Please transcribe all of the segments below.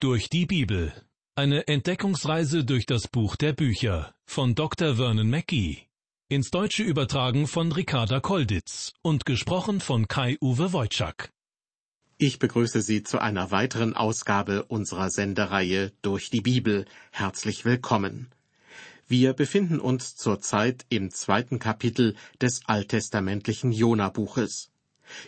Durch die Bibel. Eine Entdeckungsreise durch das Buch der Bücher von Dr. Vernon Mackey. Ins Deutsche übertragen von Ricarda Kolditz und gesprochen von Kai-Uwe Wojczak. Ich begrüße Sie zu einer weiteren Ausgabe unserer Sendereihe Durch die Bibel. Herzlich willkommen. Wir befinden uns zurzeit im zweiten Kapitel des alttestamentlichen Jona-Buches.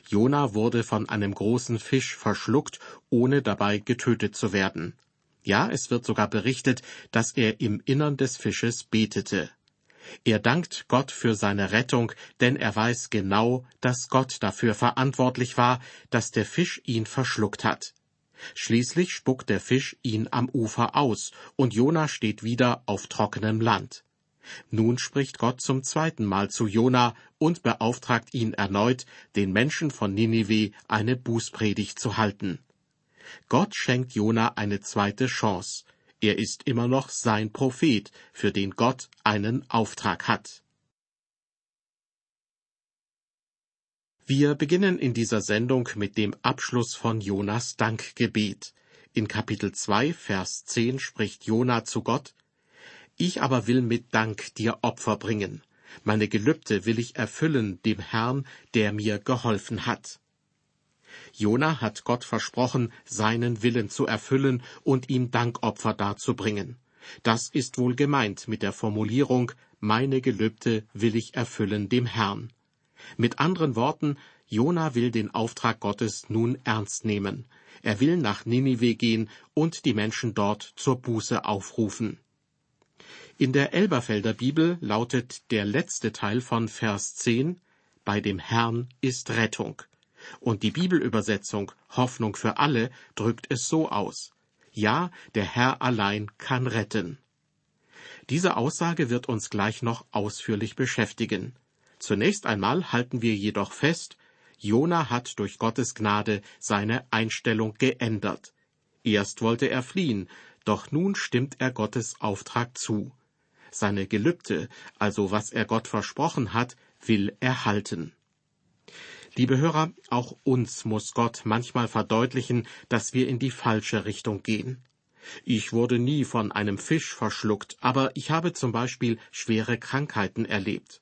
Jona wurde von einem großen Fisch verschluckt, ohne dabei getötet zu werden. Ja, es wird sogar berichtet, dass er im Innern des Fisches betete. Er dankt Gott für seine Rettung, denn er weiß genau, dass Gott dafür verantwortlich war, dass der Fisch ihn verschluckt hat. Schließlich spuckt der Fisch ihn am Ufer aus, und Jona steht wieder auf trockenem Land. Nun spricht Gott zum zweiten Mal zu Jona und beauftragt ihn erneut, den Menschen von Ninive eine Bußpredigt zu halten. Gott schenkt Jona eine zweite Chance. Er ist immer noch sein Prophet, für den Gott einen Auftrag hat. Wir beginnen in dieser Sendung mit dem Abschluss von Jonas Dankgebet. In Kapitel 2, Vers 10 spricht Jona zu Gott, ich aber will mit Dank dir Opfer bringen. Meine Gelübde will ich erfüllen dem Herrn, der mir geholfen hat. Jona hat Gott versprochen, seinen Willen zu erfüllen und ihm Dankopfer darzubringen. Das ist wohl gemeint mit der Formulierung Meine Gelübde will ich erfüllen dem Herrn. Mit anderen Worten, Jona will den Auftrag Gottes nun ernst nehmen. Er will nach Ninive gehen und die Menschen dort zur Buße aufrufen. In der Elberfelder Bibel lautet der letzte Teil von Vers 10 Bei dem Herrn ist Rettung. Und die Bibelübersetzung Hoffnung für alle drückt es so aus. Ja, der Herr allein kann retten. Diese Aussage wird uns gleich noch ausführlich beschäftigen. Zunächst einmal halten wir jedoch fest, Jona hat durch Gottes Gnade seine Einstellung geändert. Erst wollte er fliehen, doch nun stimmt er Gottes Auftrag zu. Seine Gelübde, also was er Gott versprochen hat, will er halten. Liebe Hörer, auch uns muss Gott manchmal verdeutlichen, dass wir in die falsche Richtung gehen. Ich wurde nie von einem Fisch verschluckt, aber ich habe zum Beispiel schwere Krankheiten erlebt.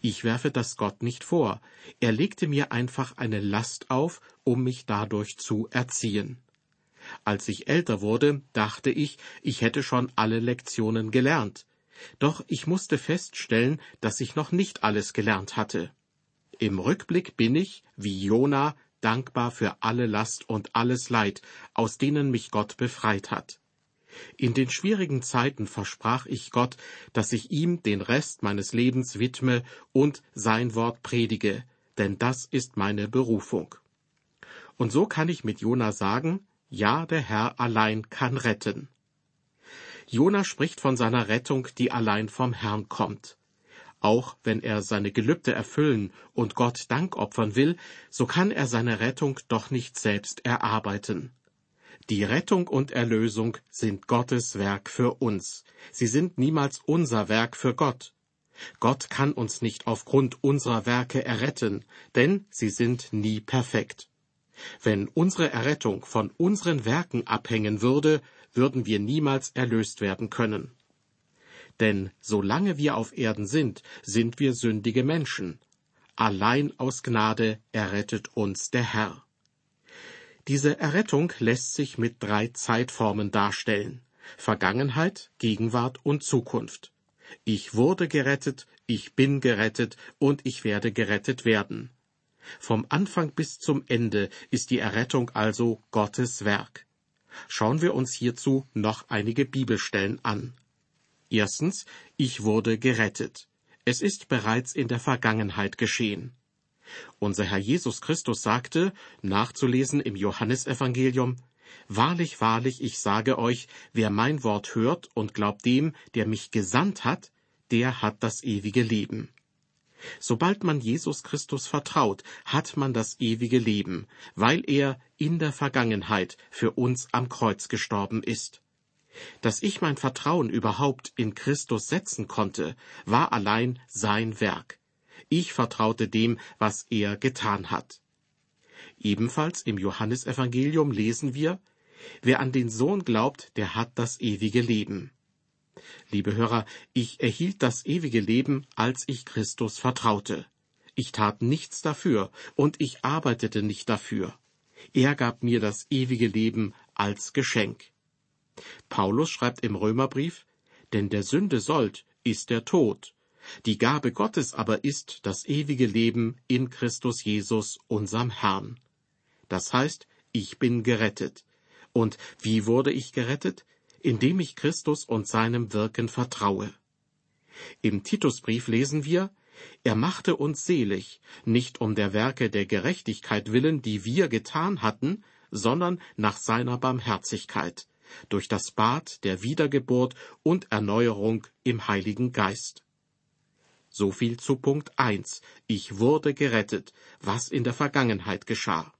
Ich werfe das Gott nicht vor. Er legte mir einfach eine Last auf, um mich dadurch zu erziehen. Als ich älter wurde, dachte ich, ich hätte schon alle Lektionen gelernt. Doch ich musste feststellen, dass ich noch nicht alles gelernt hatte. Im Rückblick bin ich, wie Jona, dankbar für alle Last und alles Leid, aus denen mich Gott befreit hat. In den schwierigen Zeiten versprach ich Gott, dass ich ihm den Rest meines Lebens widme und sein Wort predige, denn das ist meine Berufung. Und so kann ich mit Jona sagen, ja, der Herr allein kann retten. Jona spricht von seiner Rettung, die allein vom Herrn kommt. Auch wenn er seine Gelübde erfüllen und Gott Dank opfern will, so kann er seine Rettung doch nicht selbst erarbeiten. Die Rettung und Erlösung sind Gottes Werk für uns. Sie sind niemals unser Werk für Gott. Gott kann uns nicht aufgrund unserer Werke erretten, denn sie sind nie perfekt. Wenn unsere Errettung von unseren Werken abhängen würde, würden wir niemals erlöst werden können. Denn solange wir auf Erden sind, sind wir sündige Menschen. Allein aus Gnade errettet uns der Herr. Diese Errettung lässt sich mit drei Zeitformen darstellen Vergangenheit, Gegenwart und Zukunft. Ich wurde gerettet, ich bin gerettet und ich werde gerettet werden. Vom Anfang bis zum Ende ist die Errettung also Gottes Werk. Schauen wir uns hierzu noch einige Bibelstellen an. Erstens, ich wurde gerettet. Es ist bereits in der Vergangenheit geschehen. Unser Herr Jesus Christus sagte, nachzulesen im Johannesevangelium, Wahrlich, wahrlich, ich sage euch, wer mein Wort hört und glaubt dem, der mich gesandt hat, der hat das ewige Leben. Sobald man Jesus Christus vertraut, hat man das ewige Leben, weil er in der Vergangenheit für uns am Kreuz gestorben ist. Dass ich mein Vertrauen überhaupt in Christus setzen konnte, war allein sein Werk. Ich vertraute dem, was er getan hat. Ebenfalls im Johannesevangelium lesen wir, Wer an den Sohn glaubt, der hat das ewige Leben. Liebe Hörer, ich erhielt das ewige Leben, als ich Christus vertraute. Ich tat nichts dafür und ich arbeitete nicht dafür. Er gab mir das ewige Leben als Geschenk. Paulus schreibt im Römerbrief, denn der Sünde Sold ist der Tod. Die Gabe Gottes aber ist das ewige Leben in Christus Jesus, unserem Herrn. Das heißt, ich bin gerettet. Und wie wurde ich gerettet? Indem ich Christus und seinem Wirken vertraue. Im Titusbrief lesen wir, er machte uns selig, nicht um der Werke der Gerechtigkeit willen, die wir getan hatten, sondern nach seiner Barmherzigkeit, durch das Bad der Wiedergeburt und Erneuerung im Heiligen Geist. So viel zu Punkt 1. Ich wurde gerettet, was in der Vergangenheit geschah.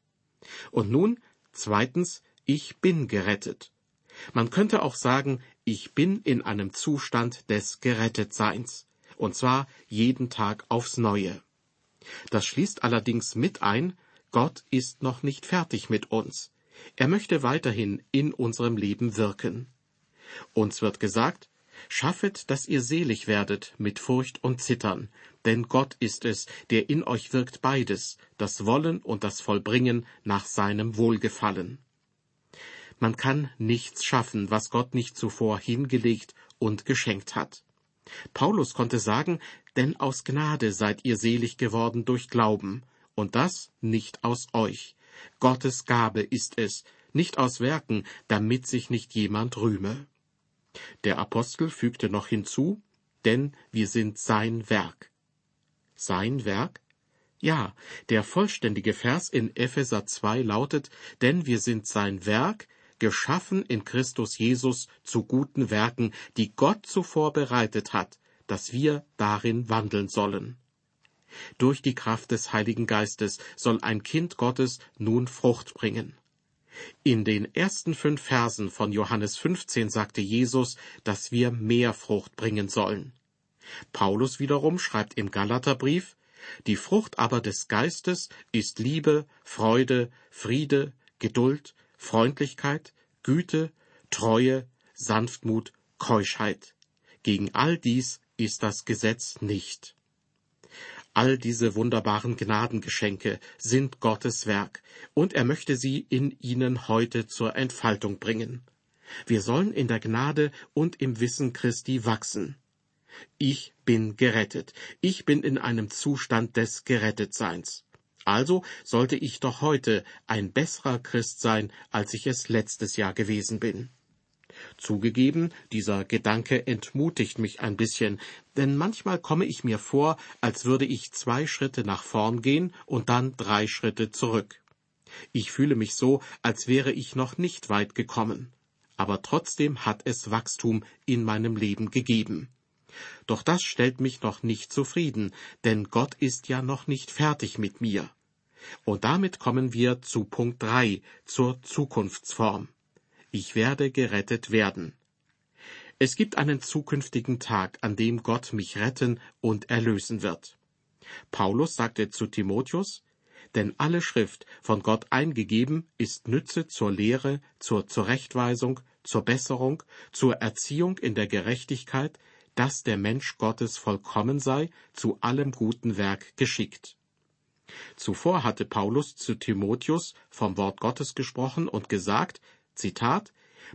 Und nun, zweitens, ich bin gerettet. Man könnte auch sagen, ich bin in einem Zustand des Gerettetseins, und zwar jeden Tag aufs neue. Das schließt allerdings mit ein, Gott ist noch nicht fertig mit uns. Er möchte weiterhin in unserem Leben wirken. Uns wird gesagt, schaffet, dass ihr selig werdet mit Furcht und Zittern, denn Gott ist es, der in euch wirkt beides, das Wollen und das Vollbringen nach seinem Wohlgefallen. Man kann nichts schaffen, was Gott nicht zuvor hingelegt und geschenkt hat. Paulus konnte sagen, denn aus Gnade seid ihr selig geworden durch Glauben, und das nicht aus euch. Gottes Gabe ist es, nicht aus Werken, damit sich nicht jemand rühme. Der Apostel fügte noch hinzu, denn wir sind sein Werk. Sein Werk? Ja, der vollständige Vers in Epheser 2 lautet, denn wir sind sein Werk, geschaffen in Christus Jesus zu guten Werken, die Gott zuvor bereitet hat, dass wir darin wandeln sollen. Durch die Kraft des Heiligen Geistes soll ein Kind Gottes nun Frucht bringen. In den ersten fünf Versen von Johannes 15 sagte Jesus, dass wir mehr Frucht bringen sollen. Paulus wiederum schreibt im Galaterbrief, die Frucht aber des Geistes ist Liebe, Freude, Friede, Geduld, Freundlichkeit, Güte, Treue, Sanftmut, Keuschheit. Gegen all dies ist das Gesetz nicht. All diese wunderbaren Gnadengeschenke sind Gottes Werk, und er möchte sie in ihnen heute zur Entfaltung bringen. Wir sollen in der Gnade und im Wissen Christi wachsen. Ich bin gerettet. Ich bin in einem Zustand des Gerettetseins. Also sollte ich doch heute ein besserer Christ sein, als ich es letztes Jahr gewesen bin. Zugegeben, dieser Gedanke entmutigt mich ein bisschen, denn manchmal komme ich mir vor, als würde ich zwei Schritte nach vorn gehen und dann drei Schritte zurück. Ich fühle mich so, als wäre ich noch nicht weit gekommen. Aber trotzdem hat es Wachstum in meinem Leben gegeben. Doch das stellt mich noch nicht zufrieden, denn Gott ist ja noch nicht fertig mit mir. Und damit kommen wir zu Punkt drei, zur Zukunftsform ich werde gerettet werden. Es gibt einen zukünftigen Tag, an dem Gott mich retten und erlösen wird. Paulus sagte zu Timotheus, denn alle Schrift von Gott eingegeben ist Nütze zur Lehre, zur Zurechtweisung, zur Besserung, zur Erziehung in der Gerechtigkeit, dass der Mensch Gottes vollkommen sei, zu allem guten Werk geschickt. Zuvor hatte Paulus zu Timotheus vom Wort Gottes gesprochen und gesagt, Zitat,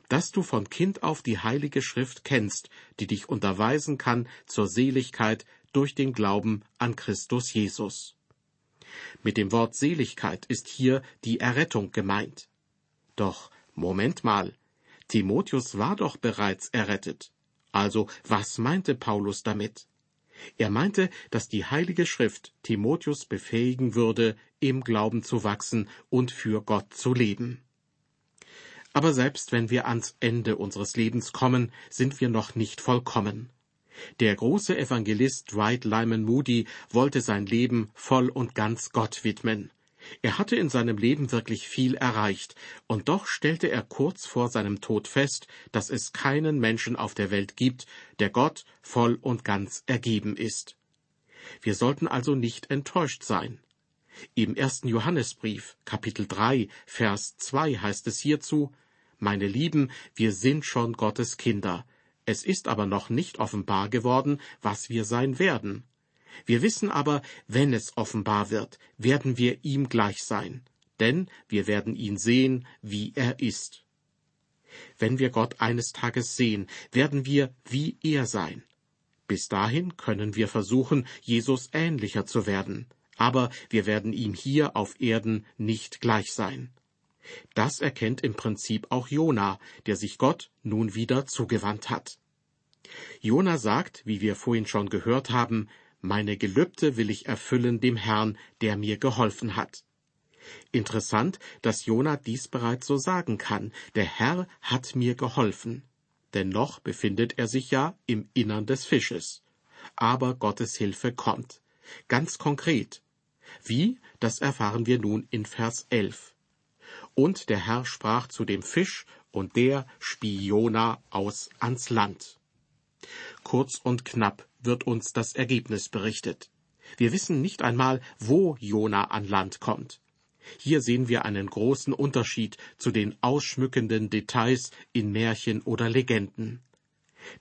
dass du von Kind auf die Heilige Schrift kennst, die dich unterweisen kann zur Seligkeit durch den Glauben an Christus Jesus. Mit dem Wort Seligkeit ist hier die Errettung gemeint. Doch, Moment mal, Timotheus war doch bereits errettet. Also, was meinte Paulus damit? Er meinte, dass die Heilige Schrift Timotheus befähigen würde, im Glauben zu wachsen und für Gott zu leben. Aber selbst wenn wir ans Ende unseres Lebens kommen, sind wir noch nicht vollkommen. Der große Evangelist Dwight Lyman Moody wollte sein Leben voll und ganz Gott widmen. Er hatte in seinem Leben wirklich viel erreicht, und doch stellte er kurz vor seinem Tod fest, dass es keinen Menschen auf der Welt gibt, der Gott voll und ganz ergeben ist. Wir sollten also nicht enttäuscht sein. Im ersten Johannesbrief, Kapitel 3, Vers 2 heißt es hierzu, meine Lieben, wir sind schon Gottes Kinder. Es ist aber noch nicht offenbar geworden, was wir sein werden. Wir wissen aber, wenn es offenbar wird, werden wir ihm gleich sein, denn wir werden ihn sehen, wie er ist. Wenn wir Gott eines Tages sehen, werden wir wie er sein. Bis dahin können wir versuchen, Jesus ähnlicher zu werden, aber wir werden ihm hier auf Erden nicht gleich sein. Das erkennt im Prinzip auch Jona, der sich Gott nun wieder zugewandt hat. Jona sagt, wie wir vorhin schon gehört haben, meine Gelübde will ich erfüllen dem Herrn, der mir geholfen hat. Interessant, dass Jona dies bereits so sagen kann. Der Herr hat mir geholfen. Denn noch befindet er sich ja im Innern des Fisches. Aber Gottes Hilfe kommt. Ganz konkret. Wie, das erfahren wir nun in Vers 11. Und der Herr sprach zu dem Fisch, und der spie Jona aus ans Land. Kurz und knapp wird uns das Ergebnis berichtet. Wir wissen nicht einmal, wo Jona an Land kommt. Hier sehen wir einen großen Unterschied zu den ausschmückenden Details in Märchen oder Legenden.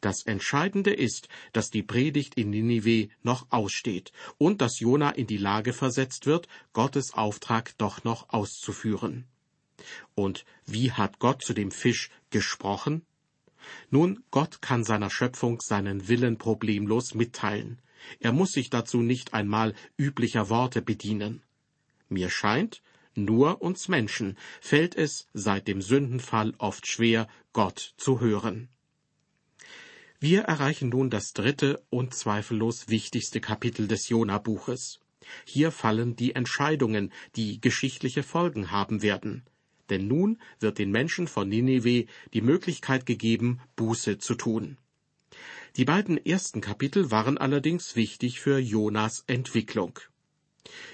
Das Entscheidende ist, dass die Predigt in Ninive noch aussteht und dass Jona in die Lage versetzt wird, Gottes Auftrag doch noch auszuführen. Und wie hat Gott zu dem Fisch gesprochen? Nun, Gott kann seiner Schöpfung seinen Willen problemlos mitteilen. Er muss sich dazu nicht einmal üblicher Worte bedienen. Mir scheint, nur uns Menschen fällt es seit dem Sündenfall oft schwer, Gott zu hören. Wir erreichen nun das dritte und zweifellos wichtigste Kapitel des Jona-Buches. Hier fallen die Entscheidungen, die geschichtliche Folgen haben werden denn nun wird den Menschen von Ninive die Möglichkeit gegeben, Buße zu tun. Die beiden ersten Kapitel waren allerdings wichtig für Jonas Entwicklung.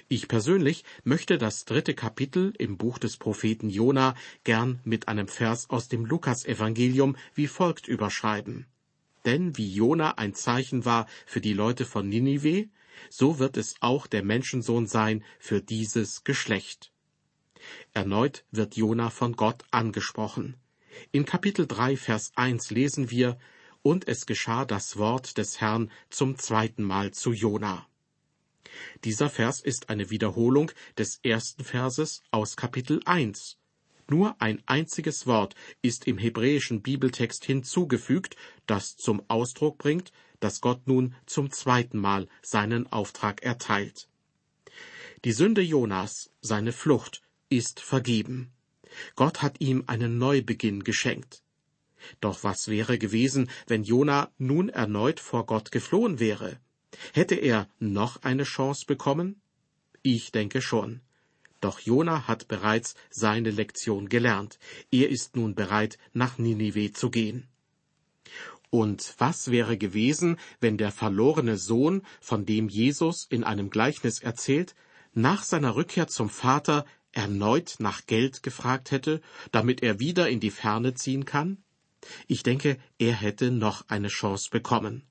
Ich persönlich möchte das dritte Kapitel im Buch des Propheten Jona gern mit einem Vers aus dem Lukasevangelium wie folgt überschreiben. Denn wie Jona ein Zeichen war für die Leute von Ninive, so wird es auch der Menschensohn sein für dieses Geschlecht. Erneut wird Jona von Gott angesprochen. In Kapitel 3, Vers 1 lesen wir, und es geschah das Wort des Herrn zum zweiten Mal zu Jona. Dieser Vers ist eine Wiederholung des ersten Verses aus Kapitel 1. Nur ein einziges Wort ist im hebräischen Bibeltext hinzugefügt, das zum Ausdruck bringt, dass Gott nun zum zweiten Mal seinen Auftrag erteilt. Die Sünde Jonas, seine Flucht, ist vergeben. Gott hat ihm einen Neubeginn geschenkt. Doch was wäre gewesen, wenn Jona nun erneut vor Gott geflohen wäre? Hätte er noch eine Chance bekommen? Ich denke schon. Doch Jona hat bereits seine Lektion gelernt. Er ist nun bereit, nach Ninive zu gehen. Und was wäre gewesen, wenn der verlorene Sohn, von dem Jesus in einem Gleichnis erzählt, nach seiner Rückkehr zum Vater erneut nach Geld gefragt hätte, damit er wieder in die Ferne ziehen kann? Ich denke, er hätte noch eine Chance bekommen.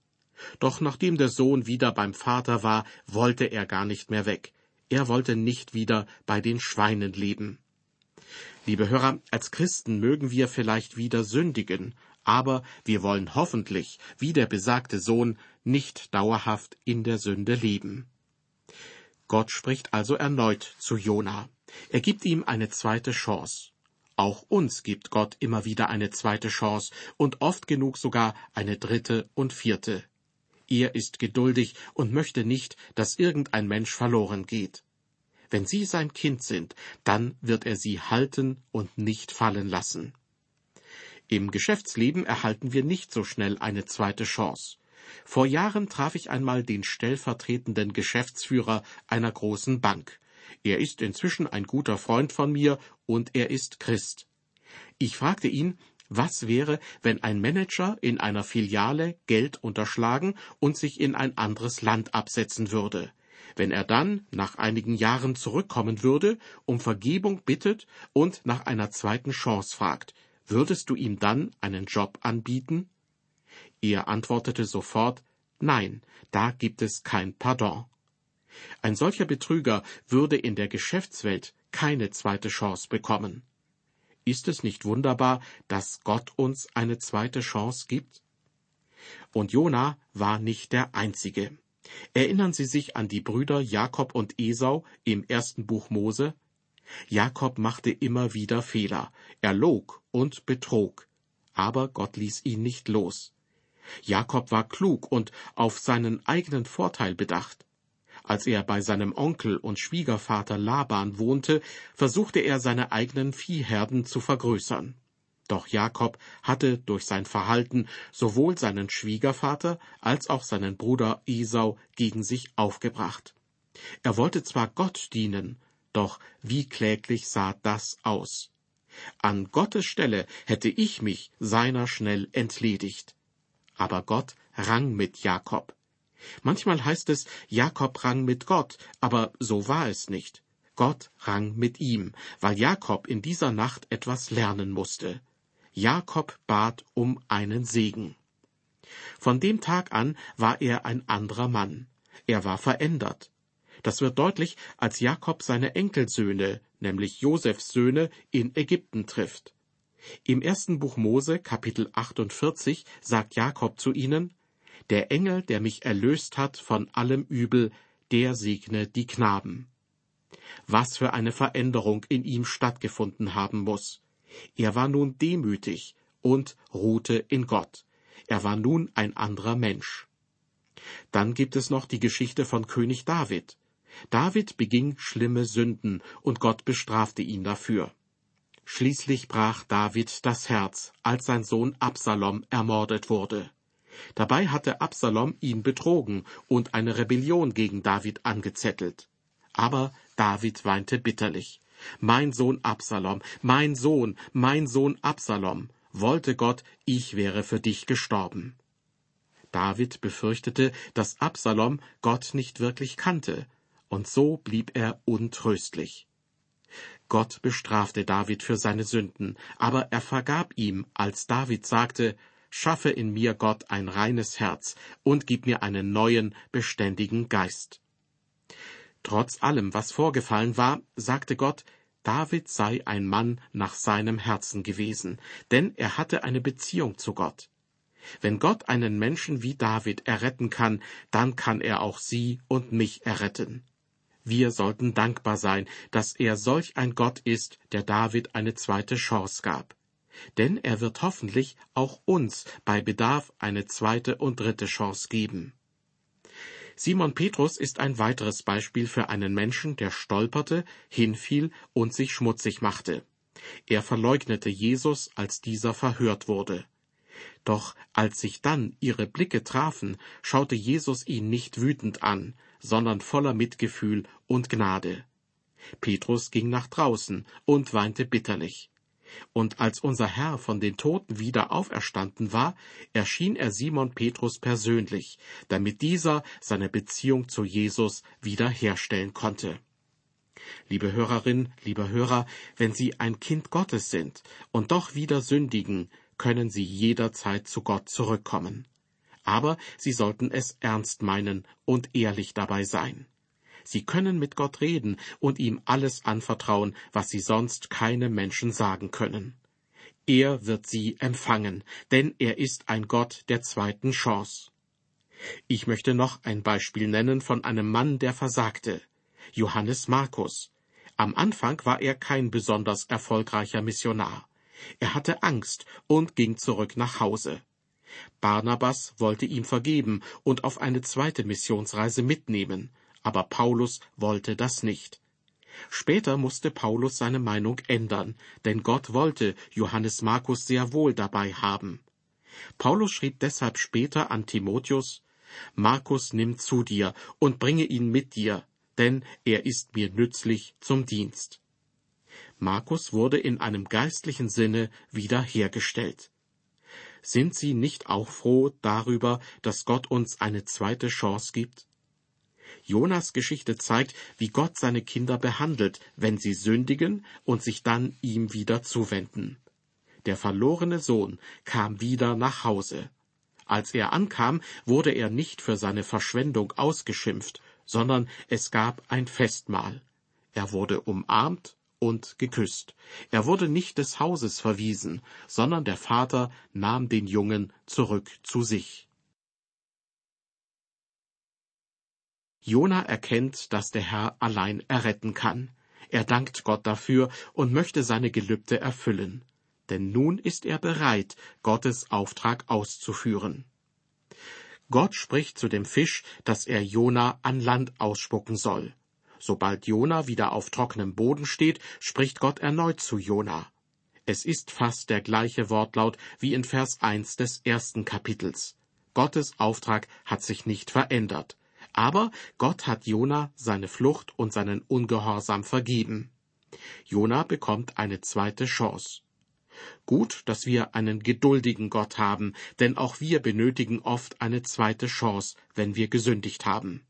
Doch nachdem der Sohn wieder beim Vater war, wollte er gar nicht mehr weg. Er wollte nicht wieder bei den Schweinen leben. Liebe Hörer, als Christen mögen wir vielleicht wieder sündigen, aber wir wollen hoffentlich, wie der besagte Sohn, nicht dauerhaft in der Sünde leben. Gott spricht also erneut zu Jona. Er gibt ihm eine zweite Chance. Auch uns gibt Gott immer wieder eine zweite Chance und oft genug sogar eine dritte und vierte. Er ist geduldig und möchte nicht, dass irgendein Mensch verloren geht. Wenn Sie sein Kind sind, dann wird er Sie halten und nicht fallen lassen. Im Geschäftsleben erhalten wir nicht so schnell eine zweite Chance. Vor Jahren traf ich einmal den stellvertretenden Geschäftsführer einer großen Bank. Er ist inzwischen ein guter Freund von mir und er ist Christ. Ich fragte ihn, was wäre, wenn ein Manager in einer Filiale Geld unterschlagen und sich in ein anderes Land absetzen würde? Wenn er dann nach einigen Jahren zurückkommen würde, um Vergebung bittet und nach einer zweiten Chance fragt, würdest du ihm dann einen Job anbieten? Er antwortete sofort Nein, da gibt es kein Pardon. Ein solcher Betrüger würde in der Geschäftswelt keine zweite Chance bekommen. Ist es nicht wunderbar, dass Gott uns eine zweite Chance gibt? Und Jona war nicht der Einzige. Erinnern Sie sich an die Brüder Jakob und Esau im ersten Buch Mose? Jakob machte immer wieder Fehler, er log und betrog, aber Gott ließ ihn nicht los. Jakob war klug und auf seinen eigenen Vorteil bedacht. Als er bei seinem Onkel und Schwiegervater Laban wohnte, versuchte er seine eigenen Viehherden zu vergrößern. Doch Jakob hatte durch sein Verhalten sowohl seinen Schwiegervater als auch seinen Bruder Esau gegen sich aufgebracht. Er wollte zwar Gott dienen, doch wie kläglich sah das aus. An Gottes Stelle hätte ich mich seiner schnell entledigt. Aber Gott rang mit Jakob. Manchmal heißt es, Jakob rang mit Gott, aber so war es nicht. Gott rang mit ihm, weil Jakob in dieser Nacht etwas lernen musste. Jakob bat um einen Segen. Von dem Tag an war er ein anderer Mann. Er war verändert. Das wird deutlich, als Jakob seine Enkelsöhne, nämlich Josefs Söhne, in Ägypten trifft. Im ersten Buch Mose, Kapitel 48, sagt Jakob zu ihnen, Der Engel, der mich erlöst hat von allem Übel, der segne die Knaben. Was für eine Veränderung in ihm stattgefunden haben muss. Er war nun demütig und ruhte in Gott. Er war nun ein anderer Mensch. Dann gibt es noch die Geschichte von König David. David beging schlimme Sünden und Gott bestrafte ihn dafür. Schließlich brach David das Herz, als sein Sohn Absalom ermordet wurde. Dabei hatte Absalom ihn betrogen und eine Rebellion gegen David angezettelt. Aber David weinte bitterlich. Mein Sohn Absalom, mein Sohn, mein Sohn Absalom, wollte Gott, ich wäre für dich gestorben. David befürchtete, dass Absalom Gott nicht wirklich kannte, und so blieb er untröstlich. Gott bestrafte David für seine Sünden, aber er vergab ihm, als David sagte, Schaffe in mir, Gott, ein reines Herz und gib mir einen neuen, beständigen Geist. Trotz allem, was vorgefallen war, sagte Gott, David sei ein Mann nach seinem Herzen gewesen, denn er hatte eine Beziehung zu Gott. Wenn Gott einen Menschen wie David erretten kann, dann kann er auch Sie und mich erretten. Wir sollten dankbar sein, dass er solch ein Gott ist, der David eine zweite Chance gab. Denn er wird hoffentlich auch uns bei Bedarf eine zweite und dritte Chance geben. Simon Petrus ist ein weiteres Beispiel für einen Menschen, der stolperte, hinfiel und sich schmutzig machte. Er verleugnete Jesus, als dieser verhört wurde. Doch als sich dann ihre Blicke trafen, schaute Jesus ihn nicht wütend an, sondern voller Mitgefühl und Gnade. Petrus ging nach draußen und weinte bitterlich. Und als unser Herr von den Toten wieder auferstanden war, erschien er Simon Petrus persönlich, damit dieser seine Beziehung zu Jesus wiederherstellen konnte. Liebe Hörerin, lieber Hörer, wenn Sie ein Kind Gottes sind und doch wieder sündigen, können Sie jederzeit zu Gott zurückkommen aber sie sollten es ernst meinen und ehrlich dabei sein. Sie können mit Gott reden und ihm alles anvertrauen, was sie sonst keine Menschen sagen können. Er wird sie empfangen, denn er ist ein Gott der zweiten Chance. Ich möchte noch ein Beispiel nennen von einem Mann, der versagte. Johannes Markus. Am Anfang war er kein besonders erfolgreicher Missionar. Er hatte Angst und ging zurück nach Hause. Barnabas wollte ihm vergeben und auf eine zweite Missionsreise mitnehmen, aber Paulus wollte das nicht. Später musste Paulus seine Meinung ändern, denn Gott wollte Johannes Markus sehr wohl dabei haben. Paulus schrieb deshalb später an Timotheus Markus nimm zu dir und bringe ihn mit dir, denn er ist mir nützlich zum Dienst. Markus wurde in einem geistlichen Sinne wiederhergestellt. Sind Sie nicht auch froh darüber, dass Gott uns eine zweite Chance gibt? Jonas Geschichte zeigt, wie Gott seine Kinder behandelt, wenn sie sündigen und sich dann ihm wieder zuwenden. Der verlorene Sohn kam wieder nach Hause. Als er ankam, wurde er nicht für seine Verschwendung ausgeschimpft, sondern es gab ein Festmahl. Er wurde umarmt und geküsst. Er wurde nicht des Hauses verwiesen, sondern der Vater nahm den Jungen zurück zu sich. Jona erkennt, dass der Herr allein erretten kann. Er dankt Gott dafür und möchte seine Gelübde erfüllen. Denn nun ist er bereit, Gottes Auftrag auszuführen. Gott spricht zu dem Fisch, dass er Jona an Land ausspucken soll. Sobald Jona wieder auf trockenem Boden steht, spricht Gott erneut zu Jona. Es ist fast der gleiche Wortlaut wie in Vers 1 des ersten Kapitels. Gottes Auftrag hat sich nicht verändert. Aber Gott hat Jona seine Flucht und seinen Ungehorsam vergeben. Jona bekommt eine zweite Chance. Gut, dass wir einen geduldigen Gott haben, denn auch wir benötigen oft eine zweite Chance, wenn wir gesündigt haben.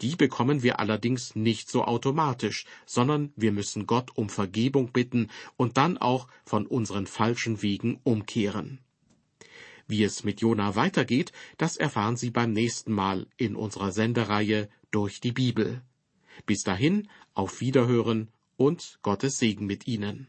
Die bekommen wir allerdings nicht so automatisch, sondern wir müssen Gott um Vergebung bitten und dann auch von unseren falschen Wegen umkehren. Wie es mit Jona weitergeht, das erfahren Sie beim nächsten Mal in unserer Sendereihe durch die Bibel. Bis dahin, auf Wiederhören und Gottes Segen mit Ihnen.